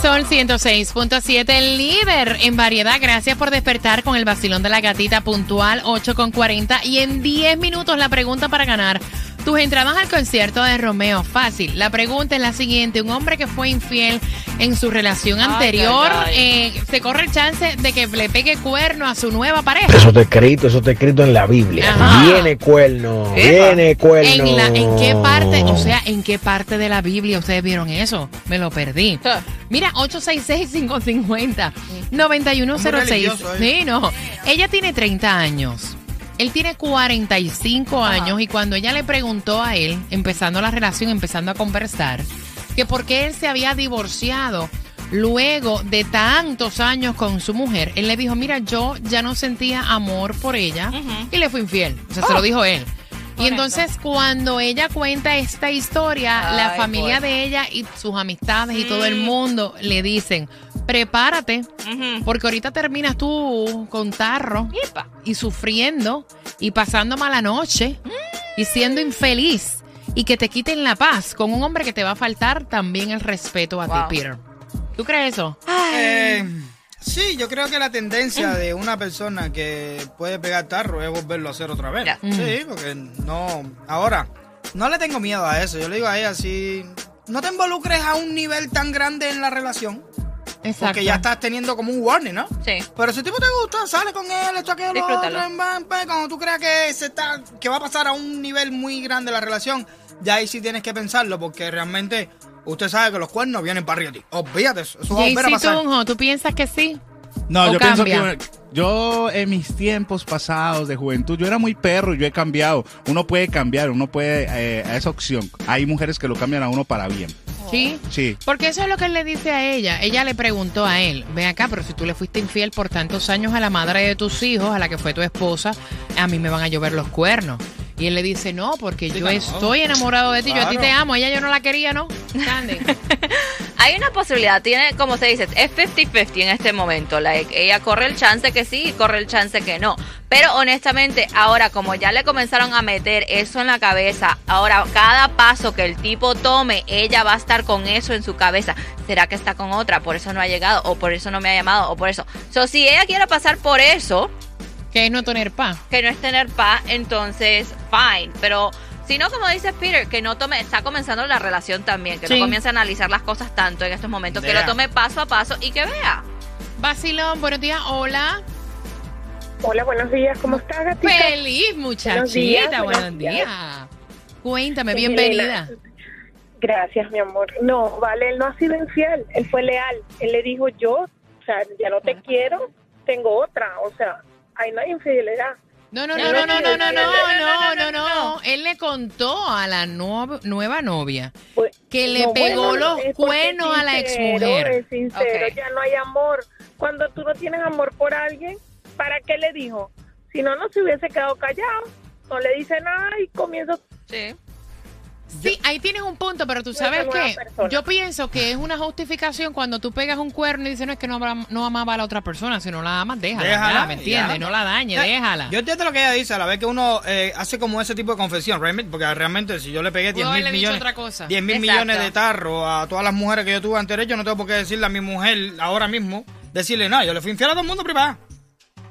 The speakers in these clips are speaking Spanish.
Sol 106.7, el líder en variedad. Gracias por despertar con el vacilón de la gatita puntual 8 con 40 y en 10 minutos la pregunta para ganar. Tus entradas al concierto de Romeo, fácil. La pregunta es la siguiente. Un hombre que fue infiel en su relación anterior, ay, eh, se corre el chance de que le pegue cuerno a su nueva pareja. Eso está escrito, eso está escrito en la Biblia. Ajá. Viene cuerno, Epa. viene cuerno. ¿En, la- ¿En qué parte, o sea, en qué parte de la Biblia ustedes vieron eso? Me lo perdí. Mira, 866-550-9106. Muy religioso, ¿eh? Sí, no. Ella tiene 30 años. Él tiene 45 años y cuando ella le preguntó a él, empezando la relación, empezando a conversar, que por qué él se había divorciado luego de tantos años con su mujer, él le dijo, mira, yo ya no sentía amor por ella y le fui infiel. O sea, se lo dijo él. Y entonces cuando ella cuenta esta historia, la familia boy. de ella y sus amistades y todo el mundo le dicen, prepárate, porque ahorita terminas tú con tarro Epa. y sufriendo y pasando mala noche y siendo infeliz y que te quiten la paz con un hombre que te va a faltar también el respeto a Wow. ti, Peter. ¿Tú crees eso? Eh, sí, yo creo que la tendencia de una persona que puede pegar tarro es volverlo a hacer otra vez. Ya. Sí, porque no. Ahora, no le tengo miedo a eso. Yo le digo a ella si no te involucres a un nivel tan grande en la relación, Exacto. porque ya estás teniendo como un warning, ¿no? Sí. Pero si el tipo te gusta, sale con él, esto, aquello, lo otro, cuando tú creas que se está, que va a pasar a un nivel muy grande la relación, ya ahí sí tienes que pensarlo, porque realmente usted sabe que los cuernos vienen para arriba de ti. Olvídate eso, eso va a volver a JC pasar. Tunjo, ¿tú piensas que sí? No, ¿O yo cambia? pienso que yo en mis tiempos pasados de juventud, yo era muy perro, yo he cambiado. Uno puede cambiar, uno puede, eh, a esa opción. Hay mujeres que lo cambian a uno para bien. Sí. Sí. Porque eso es lo que él le dice a ella. Ella le preguntó a él, ven acá, pero si tú le fuiste infiel por tantos años a la madre de tus hijos, a la que fue tu esposa, a mí me van a llover los cuernos. Y él le dice, no, porque yo estoy enamorado de ti, yo a ti te amo, ella yo no la quería, ¿no? Hay una posibilidad, tiene, como se dice, es 50-50 en este momento. Like, ella corre el chance que sí y corre el chance que no. Pero honestamente, ahora como ya le comenzaron a meter eso en la cabeza, ahora cada paso que el tipo tome, ella va a estar con eso en su cabeza. ¿Será que está con otra? Por eso no ha llegado, o por eso no me ha llamado, o por eso. So, si ella quiere pasar por eso, que es no tener paz. que no es tener paz, entonces fine. Pero si no, como dice Peter, que no tome, está comenzando la relación también, que Sí. no comience a analizar las cosas tanto en estos momentos, que Vea. lo tome paso a paso y que vea. Vacilón, buenos días, hola. Hola, buenos días. ¿Cómo estás, gatita? Feliz muchachita, días, buenos buenos días. días. Cuéntame, Sí, bienvenida. Elena. Gracias, mi amor. No, vale, él no ha sido infiel. Él fue leal. Él le dijo, yo, o sea, ya no te quiero, tengo otra. O sea, ahí no hay infidelidad. No, no, No, no, no, no, no, no, no, no, no, no, no. Él le contó a la nueva, nueva novia Pues, que le no, pegó bueno, los cuernos a la exmujer. Es sincero, ya no hay amor. Cuando tú no tienes amor por alguien, ¿para qué le dijo? Si no, no se hubiese quedado callado. No le dice nada y comienza Sí. Sí, ahí tienes un punto, pero tú sabes que persona. yo pienso que es una justificación cuando tú pegas un cuerno y dices no es que no, no amaba a la otra persona, si no la amas, déjala, Déjala, ya, ¿me entiendes? ya. No la dañe, déjala. Yo entiendo lo que ella dice, a la vez que uno eh, hace como ese tipo de confesión, realmente, porque realmente si yo le pegué 10 Pudo mil haberle dicho millones, otra cosa. 10 mil millones de tarros a todas las mujeres que yo tuve anterior, yo no tengo por qué decirle a mi mujer ahora mismo, decirle, no, yo le fui infiel a todo el mundo privado.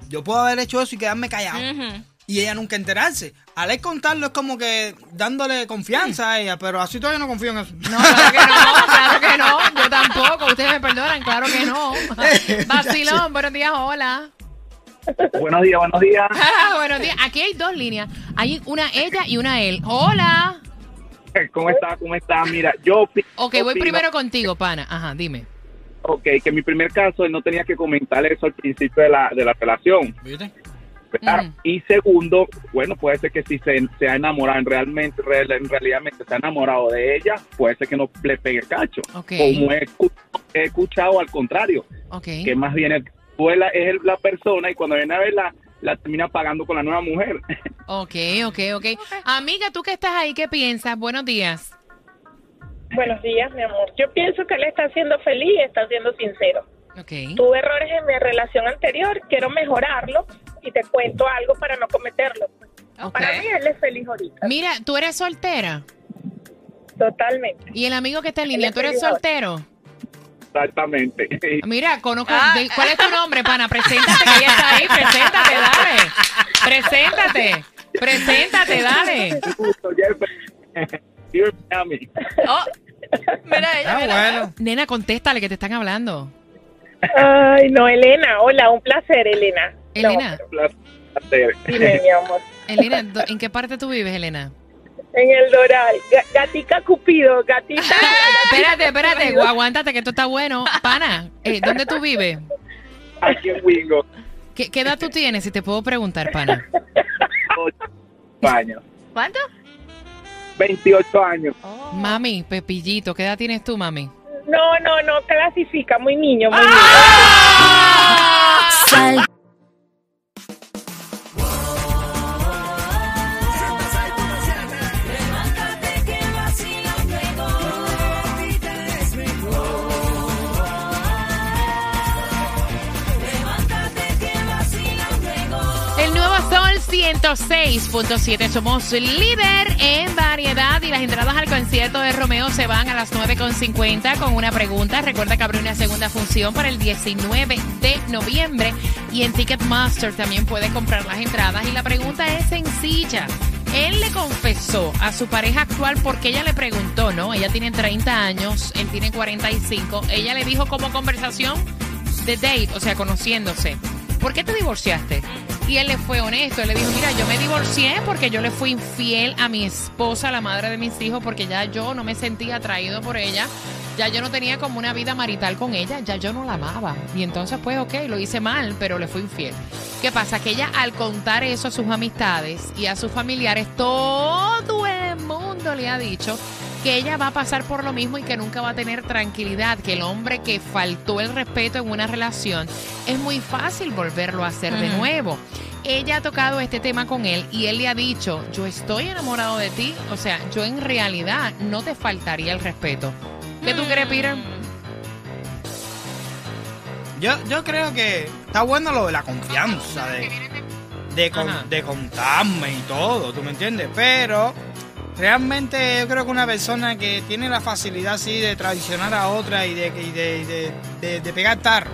Yo puedo haber hecho eso y quedarme callado. Ujú. Y ella nunca enterarse. Al él contarlo es como que dándole confianza a ella, pero así todavía no confío en eso. No, claro que no, claro que no. Yo tampoco. Ustedes me perdonan, claro que no. Vacilón, buenos días, hola. Buenos días, buenos días. buenos días. Aquí hay dos líneas. Hay una ella y una él. Hola. ¿Cómo está? ¿Cómo está? Mira, yo opi- Ok, voy opino- primero contigo, pana. Ajá, dime. Ok, que en mi primer caso él no tenía que comentar eso al principio de la, de la relación. ¿Viste? Y segundo, bueno, puede ser que si se, se ha enamorado en realmente, real- en realidad se ha enamorado de ella, puede ser que no le pegue el cacho. Ok. Como he, escu- he escuchado al contrario, Ok. que más bien el, es el- la persona y cuando viene a verla, la termina pagando con la nueva mujer. Ok, ok, ok. Amiga, tú que estás ahí, ¿qué piensas? Buenos días. Buenos días, mi amor. Yo pienso que él está siendo feliz y está siendo sincero. Ok. Tuve errores en mi relación anterior, quiero mejorarlo y te cuento algo para no cometerlo. Para mí él es feliz ahorita, Mira, tú eres soltera. totalmente. Y el amigo que está en línea, ¿tú eres soltero? Exactamente. Mira, conozco. Ah. ¿Cuál es tu nombre, pana? Preséntate, que ella está ahí. Preséntate, dale. Preséntate. Preséntate, dale. Oh, mira ella, Ah, mira. bueno. Nena, contéstale que te están hablando. Ay, no, Elena. Hola, un placer, Elena. No, Elena, Placer. dime, mi amor. Elena, ¿en qué parte tú vives, Elena? En el Doral. Ga- Gatica Cupido, gatita. Espérate, espérate, gu- aguántate que esto está bueno. Pana, eh, ¿dónde tú vives? Aquí en Wingo, ¿Qué, qué edad tú tienes, si te puedo preguntar, pana? ocho años. ¿Cuánto? 28 años. Oh. Mami, Pepillito, ¿qué edad tienes tú, mami? No, no, no clasifica. Muy niño, muy niño. El 106.7. Somos líder en variedad y las entradas al concierto de Romeo se van a las 9.50 con una pregunta. Recuerda que abre una segunda función para el 19 de noviembre y en Ticketmaster también puede comprar las entradas. Y la pregunta es sencilla. Él le confesó a su pareja actual porque ella le preguntó, ¿no? Ella tiene 30 años, él tiene 45. Ella le dijo como conversación de date, o sea, conociéndose. ¿Por qué te divorciaste? Y él le fue honesto, él le dijo, mira, yo me divorcié porque yo le fui infiel a mi esposa, la madre de mis hijos, porque ya yo no me sentía atraído por ella, ya yo no tenía como una vida marital con ella, ya yo no la amaba. Y entonces, pues, ok, lo hice mal, pero le fui infiel. ¿Qué pasa? Que ella al contar eso a sus amistades y a sus familiares, todo el mundo le ha dicho que ella va a pasar por lo mismo y que nunca va a tener tranquilidad, que el hombre que faltó el respeto en una relación es muy fácil volverlo a hacer de nuevo. Ella ha tocado este tema con él y él le ha dicho, yo estoy enamorado de ti, o sea, yo en realidad no te faltaría el respeto. ¿Qué tú crees, Peter? Yo, yo creo que está bueno lo de la confianza, de, de, con- de contarme y todo, ¿tú me entiendes? Pero realmente yo creo que una persona que tiene la facilidad así de traicionar a otra y de, de, de, de- pegar tarro,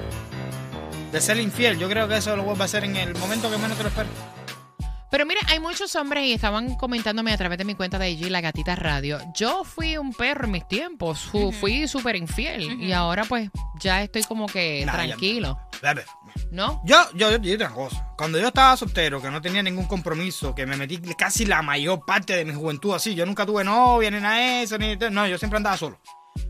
de ser infiel, yo creo que eso lo vuelve a hacer en el momento que menos te lo esperes. Pero mira, hay muchos hombres y estaban comentándome a través de mi cuenta de IG, La Gatita Radio. Yo fui un perro en mis tiempos, fu- fui súper infiel y ahora pues ya estoy como que Nah, ya- tranquilo, Bebe. ¿no? Yo, yo, yo, yo una cosa. Cuando yo estaba soltero, que no tenía ningún compromiso, que me metí casi la mayor parte de mi juventud así, yo nunca tuve novia, ni nada de eso, ni no, yo siempre andaba solo.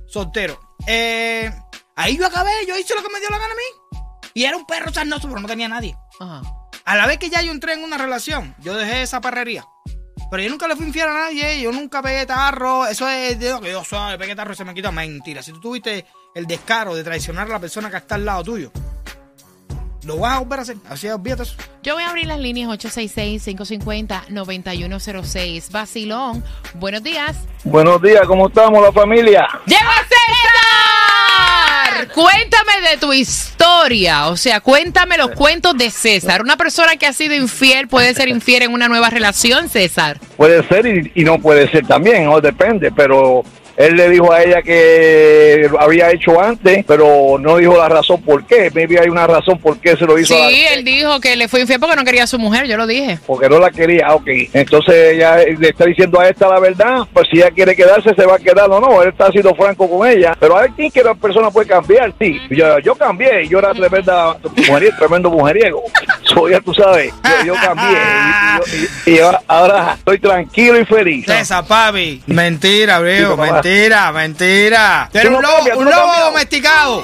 Soltero. Eh, ahí yo acabé, yo hice lo que me dio la gana a mí. Y era un perro sarnoso, pero no tenía nadie. Ajá. A la vez que ya yo entré en una relación, yo dejé esa perrería. Pero yo nunca le fui infiel a nadie, yo nunca pegué tarro. Eso es de lo que yo soy, pegué tarro y se me quita. Mentira. Si tú tuviste el descaro de traicionar a la persona que está al lado tuyo, lo vas a volver a hacer. Así es, olvídate eso. Yo voy a abrir las líneas 866-550-9106. Basilón, buenos días. Buenos días, ¿cómo estamos la familia? ¡Llegó César! Cuéntame de tu historia, o sea, cuéntame los cuentos de César. Una persona que ha sido infiel puede ser infiel en una nueva relación, César. Puede ser y, y no puede ser también, no depende, pero él le dijo a ella que lo había hecho antes, pero no dijo la razón por qué. Maybe hay una razón por qué se lo hizo. a la- Sí, él dijo que le fue infiel porque no quería a su mujer, yo lo dije. porque no la quería, ok. Entonces ella le está diciendo a esta la verdad, pues si ella quiere quedarse, se va a quedar o no. Él está siendo franco con ella. Pero hay quien que la persona puede cambiar, sí. Yo, yo cambié, yo era tremenda mujeriego, tremendo mujeriego. So, ya tú sabes, yo, yo cambié. Y, y- y yo ahora estoy tranquilo y feliz. César, papi. Mentira, Sí, viejo. Mentira, mentira. Tú eres un lobo, un lobo domesticado.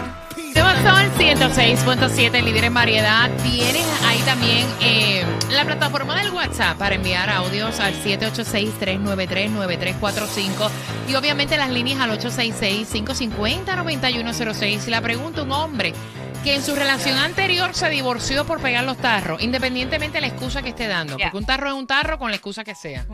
Sol 106.7, líder en variedad. Tienen ahí también eh, la plataforma del WhatsApp para enviar audios al 786-393-9345 y obviamente las líneas al 866-550-9106. Si la pregunta un hombre que en su relación anterior se divorció por pegar los tarros, independientemente de la excusa que esté dando. Porque un tarro es un tarro con la excusa que sea.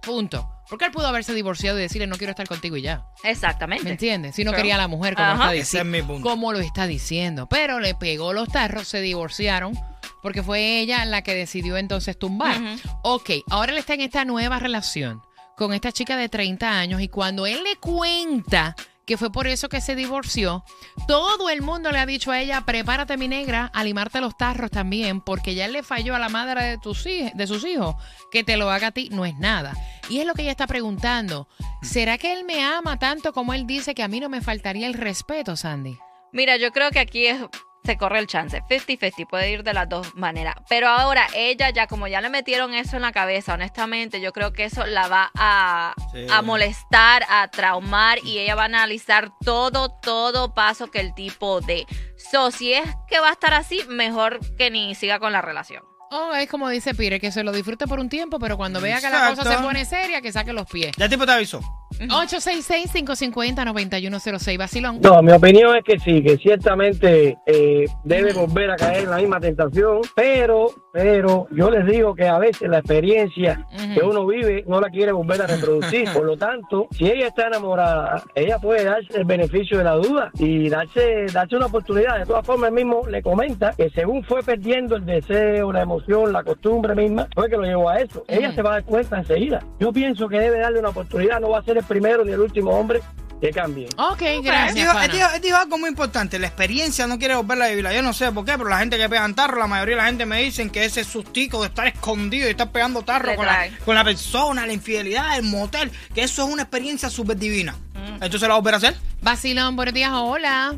Punto. Porque él pudo haberse divorciado y decirle no quiero estar contigo y ya. Exactamente. ¿Me entiendes? Si no quería a la mujer como está Ese diciendo. es mi punto. Como lo está diciendo. Pero le pegó los tarros, se divorciaron. Porque fue ella la que decidió entonces tumbar. Ujú. Ok, ahora él está en esta nueva relación con esta chica de 30 años. Y cuando él le cuenta que fue por eso que se divorció, todo el mundo le ha dicho a ella, prepárate mi negra, a limarte los tarros también, porque ya le falló a la madre de, tus hij- de sus hijos, que te lo haga a ti no es nada. Y es lo que ella está preguntando, ¿será que él me ama tanto como él dice que a mí no me faltaría el respeto, Sandy? Mira, yo creo que aquí es, se corre el chance. 50-50, puede ir de las dos maneras. Pero ahora ella ya, como ya le metieron eso en la cabeza, honestamente, yo creo que eso la va a, Sí. a molestar, a traumar y ella va a analizar todo, todo paso que el tipo dé. So, si es que va a estar así, mejor que ni siga con la relación. Oh, es como dice Pire, que se lo disfrute por un tiempo, pero cuando vea que la cosa se pone seria, que saque los pies. Ya el tipo te avisó. 866-550-9106, vacilón. No, mi opinión es que sí, que ciertamente eh, debe volver a caer en la misma tentación, pero, pero yo les digo que a veces la experiencia que uno vive no la quiere volver a reproducir. Por lo tanto, si ella está enamorada, ella puede darse el beneficio de la duda y darse, darse una oportunidad. De todas formas, él mismo le comenta que según fue perdiendo el deseo, la emoción, la costumbre misma, fue que lo llevó a eso. Ella se va a dar cuenta enseguida. Yo pienso que debe darle una oportunidad, no va a ser el primero ni el último hombre que cambie. Ok, gracias, dijo, pana. dijo- algo muy importante. La experiencia no quiere volverla a vivir. Yo no sé por qué, pero la gente que pegan tarro, la mayoría de la gente me dicen que ese sustico de estar escondido y estar pegando tarro con la, con la persona, la infidelidad, el motel, que eso es una experiencia súper divina. ¿Entonces la va a volver a hacer? Vacilón, buenos días, hola.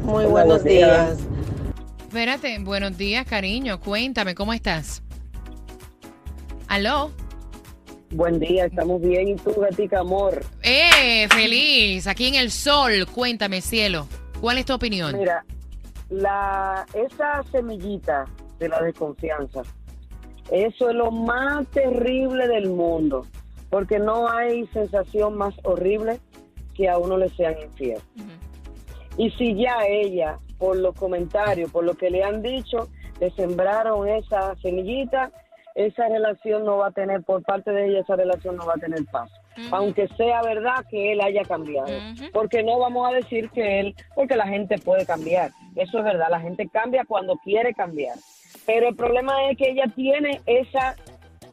Muy buenos días. Espérate, buenos días, cariño. Cuéntame, ¿cómo estás? ¿Aló? Buen día, estamos bien. ¿Y tú, gatica amor? ¡Eh! ¡Feliz! Aquí en el sol. Cuéntame, cielo. ¿Cuál es tu opinión? Mira, la, esa semillita de la desconfianza, eso es lo más terrible del mundo, porque no hay sensación más horrible que a uno le sean infiel. Y si ya ella, por los comentarios, por lo que le han dicho, le sembraron esa semillita, esa relación no va a tener, por parte de ella, esa relación no va a tener paz. Aunque sea verdad que él haya cambiado. Porque no vamos a decir que él, porque la gente puede cambiar. Eso es verdad, la gente cambia cuando quiere cambiar. Pero el problema es que ella tiene esa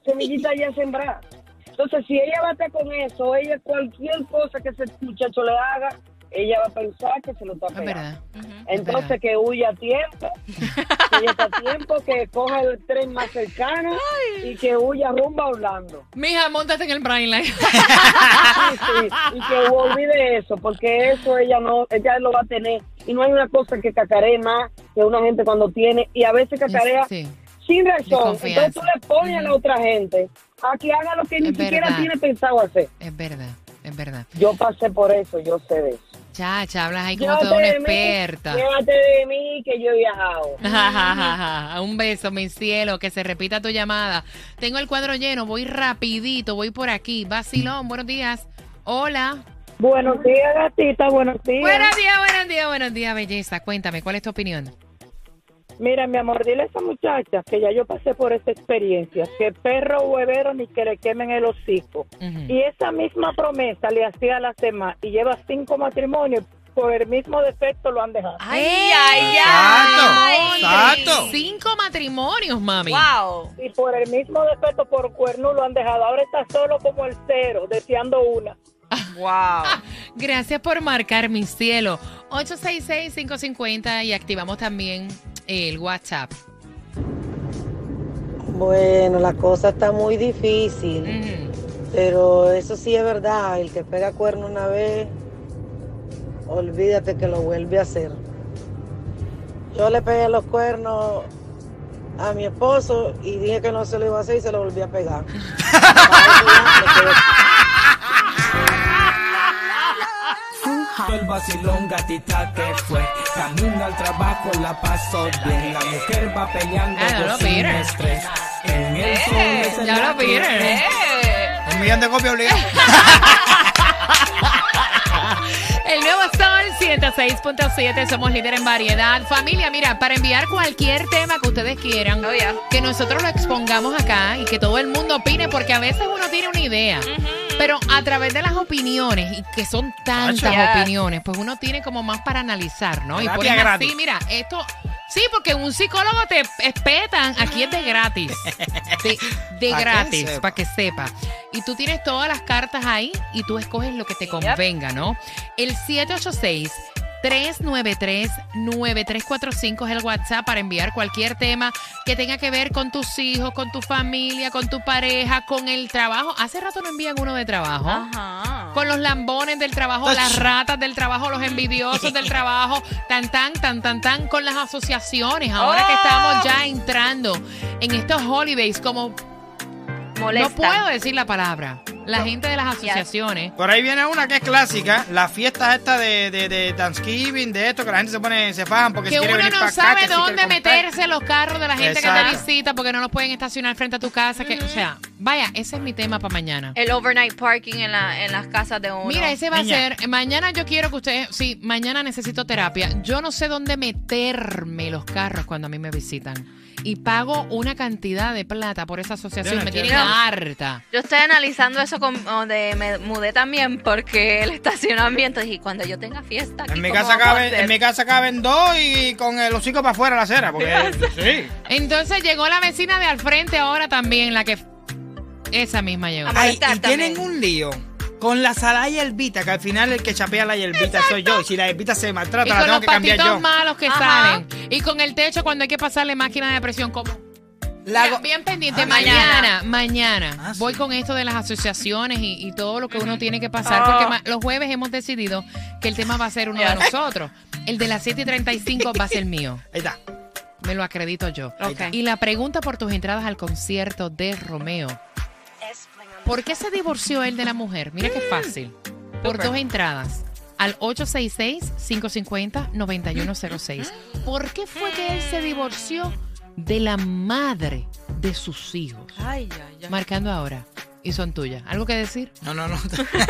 semillita ya sembrada. Entonces, si ella estar con eso, ella cualquier cosa que ese muchacho le haga, ella va a pensar que se lo está Es pegando. verdad. Entonces verdad. que huya a tiempo, que huya a tiempo, que coja el tren más cercano y que huya rumbo a Orlando. Mija, montate en el Brain Line. Sí, sí, y que olvide eso, porque eso ella no, ella lo va a tener. Y no hay una cosa que cacaree más que una gente cuando tiene, y a veces cacarea Sí. sin razón. Entonces tú le pones a la otra gente a que haga lo que ni siquiera tiene pensado hacer. Es verdad, es verdad. Yo pasé por eso, yo sé de eso. Chacha, hablas ahí como toda una experta. Llévate de mí que yo he viajado. Un beso, mi cielo, que se repita tu llamada. Tengo el cuadro lleno, voy rapidito, voy por aquí. Vacilón, buenos días. Hola. Buenos días, gatita, buenos días. Buenos días, buenos días, buenos días, belleza. Cuéntame, ¿cuál es tu opinión? Mira, mi amor, dile a esa muchacha que ya yo pasé por esa experiencia, que perro huevero ni que le quemen el hocico. Y esa misma promesa le hacía a las demás y lleva cinco matrimonios, por el mismo defecto lo han dejado. Ay, ¡Eh! ay, ay. Exacto, exacto. Cinco matrimonios, mami. Wow. Y por el mismo defecto, por cuerno lo han dejado. Ahora está solo como el cero, deseando una. Wow. Gracias por marcar mi cielo. 866-550 y activamos también el WhatsApp. Bueno, la cosa está muy difícil, pero eso sí es verdad, el que pega cuerno una vez, olvídate que lo vuelve a hacer. Yo le pegué los cuernos a mi esposo y dije que no se lo iba a hacer y se lo volví a pegar. El vacilón gatita que fue Camino al trabajo la paso bien La mujer va peleando Ah, no lo por sin Peter. estrés En el sol Eh, es el ya lo. Eh. Un millón de copias obligadas. El nuevo Sol 106.7, somos líder en variedad. Familia, mira, para enviar cualquier tema que ustedes quieran, Oh, yeah. que nosotros lo expongamos acá y que todo el mundo opine, porque a veces uno tiene una idea. Pero a través de las opiniones, y que son tantas opiniones, pues uno tiene como más para analizar, ¿no? Y Terapia pones gratis. así, mira, esto... Sí, porque un psicólogo te espetan, aquí es de gratis. De, de Pa' que gratis, sepa. para que sepa. Y tú tienes todas las cartas ahí y tú escoges lo que te convenga, ¿no? El 786 393-9345 es el WhatsApp para enviar cualquier tema que tenga que ver con tus hijos, con tu familia, con tu pareja, con el trabajo. Hace rato no envían uno de trabajo. Ajá. Con los lambones del trabajo, las ratas del trabajo, los envidiosos del trabajo, tan tan, tan tan tan, con las asociaciones. Ahora que Oh. estamos ya entrando en estos holidays, como Molesta. no puedo decir la palabra, la gente de las asociaciones. Por ahí viene una que es clásica, las fiestas estas de, de, de Thanksgiving, de esto, que la gente se pone, se fajan porque Que se uno venir no acá, sabe dónde meterse los carros de la gente que te visita porque no los pueden estacionar frente a tu casa. Que, o sea, vaya, ese es mi tema para mañana. El overnight parking en, la, en las casas de uno. Mira, ese va Niña. a ser. Mañana yo quiero que ustedes. Sí, mañana necesito terapia. Yo no sé dónde meterme los carros cuando a mí me visitan. Y pago una cantidad de plata por esa asociación. No me Mira. harta. Yo estoy analizando eso con, donde me mudé también porque el estacionamiento y cuando yo tenga fiesta aquí, En mi, ¿cómo casa caben, en mi casa caben dos y con el hocico para afuera la acera, porque sí. Entonces llegó la vecina de al frente ahora también, la que. Esa misma llegó. Ay, y tienen un lío con la salada y hierbita, que al final el que chapea la hierbita soy yo. Y si la hierbita se maltrata, Y la con tengo los que cambiar patitos yo. malos que Ajá. salen. Y con el techo cuando hay que pasarle máquina de presión como. Bien pendiente, Ah, mañana, mañana, Ah, sí. voy con esto de las asociaciones y, y todo lo que uno tiene que pasar, Ah. porque ma- los jueves hemos decidido que el tema va a ser uno de nosotros. El de las 7 y 35 va a ser mío, Ahí está. me lo acredito yo. Ok. Y la pregunta por tus entradas al concierto de Romeo. ¿Por qué se divorció él de la mujer? Mira qué fácil. Por Súper. dos entradas. Al 866-550-9106. ¿Por qué fue que él se divorció de la madre de sus hijos? Ay, ay, ay. Marcando ahora. Y son tuyas. ¿Algo que decir? No, no, no.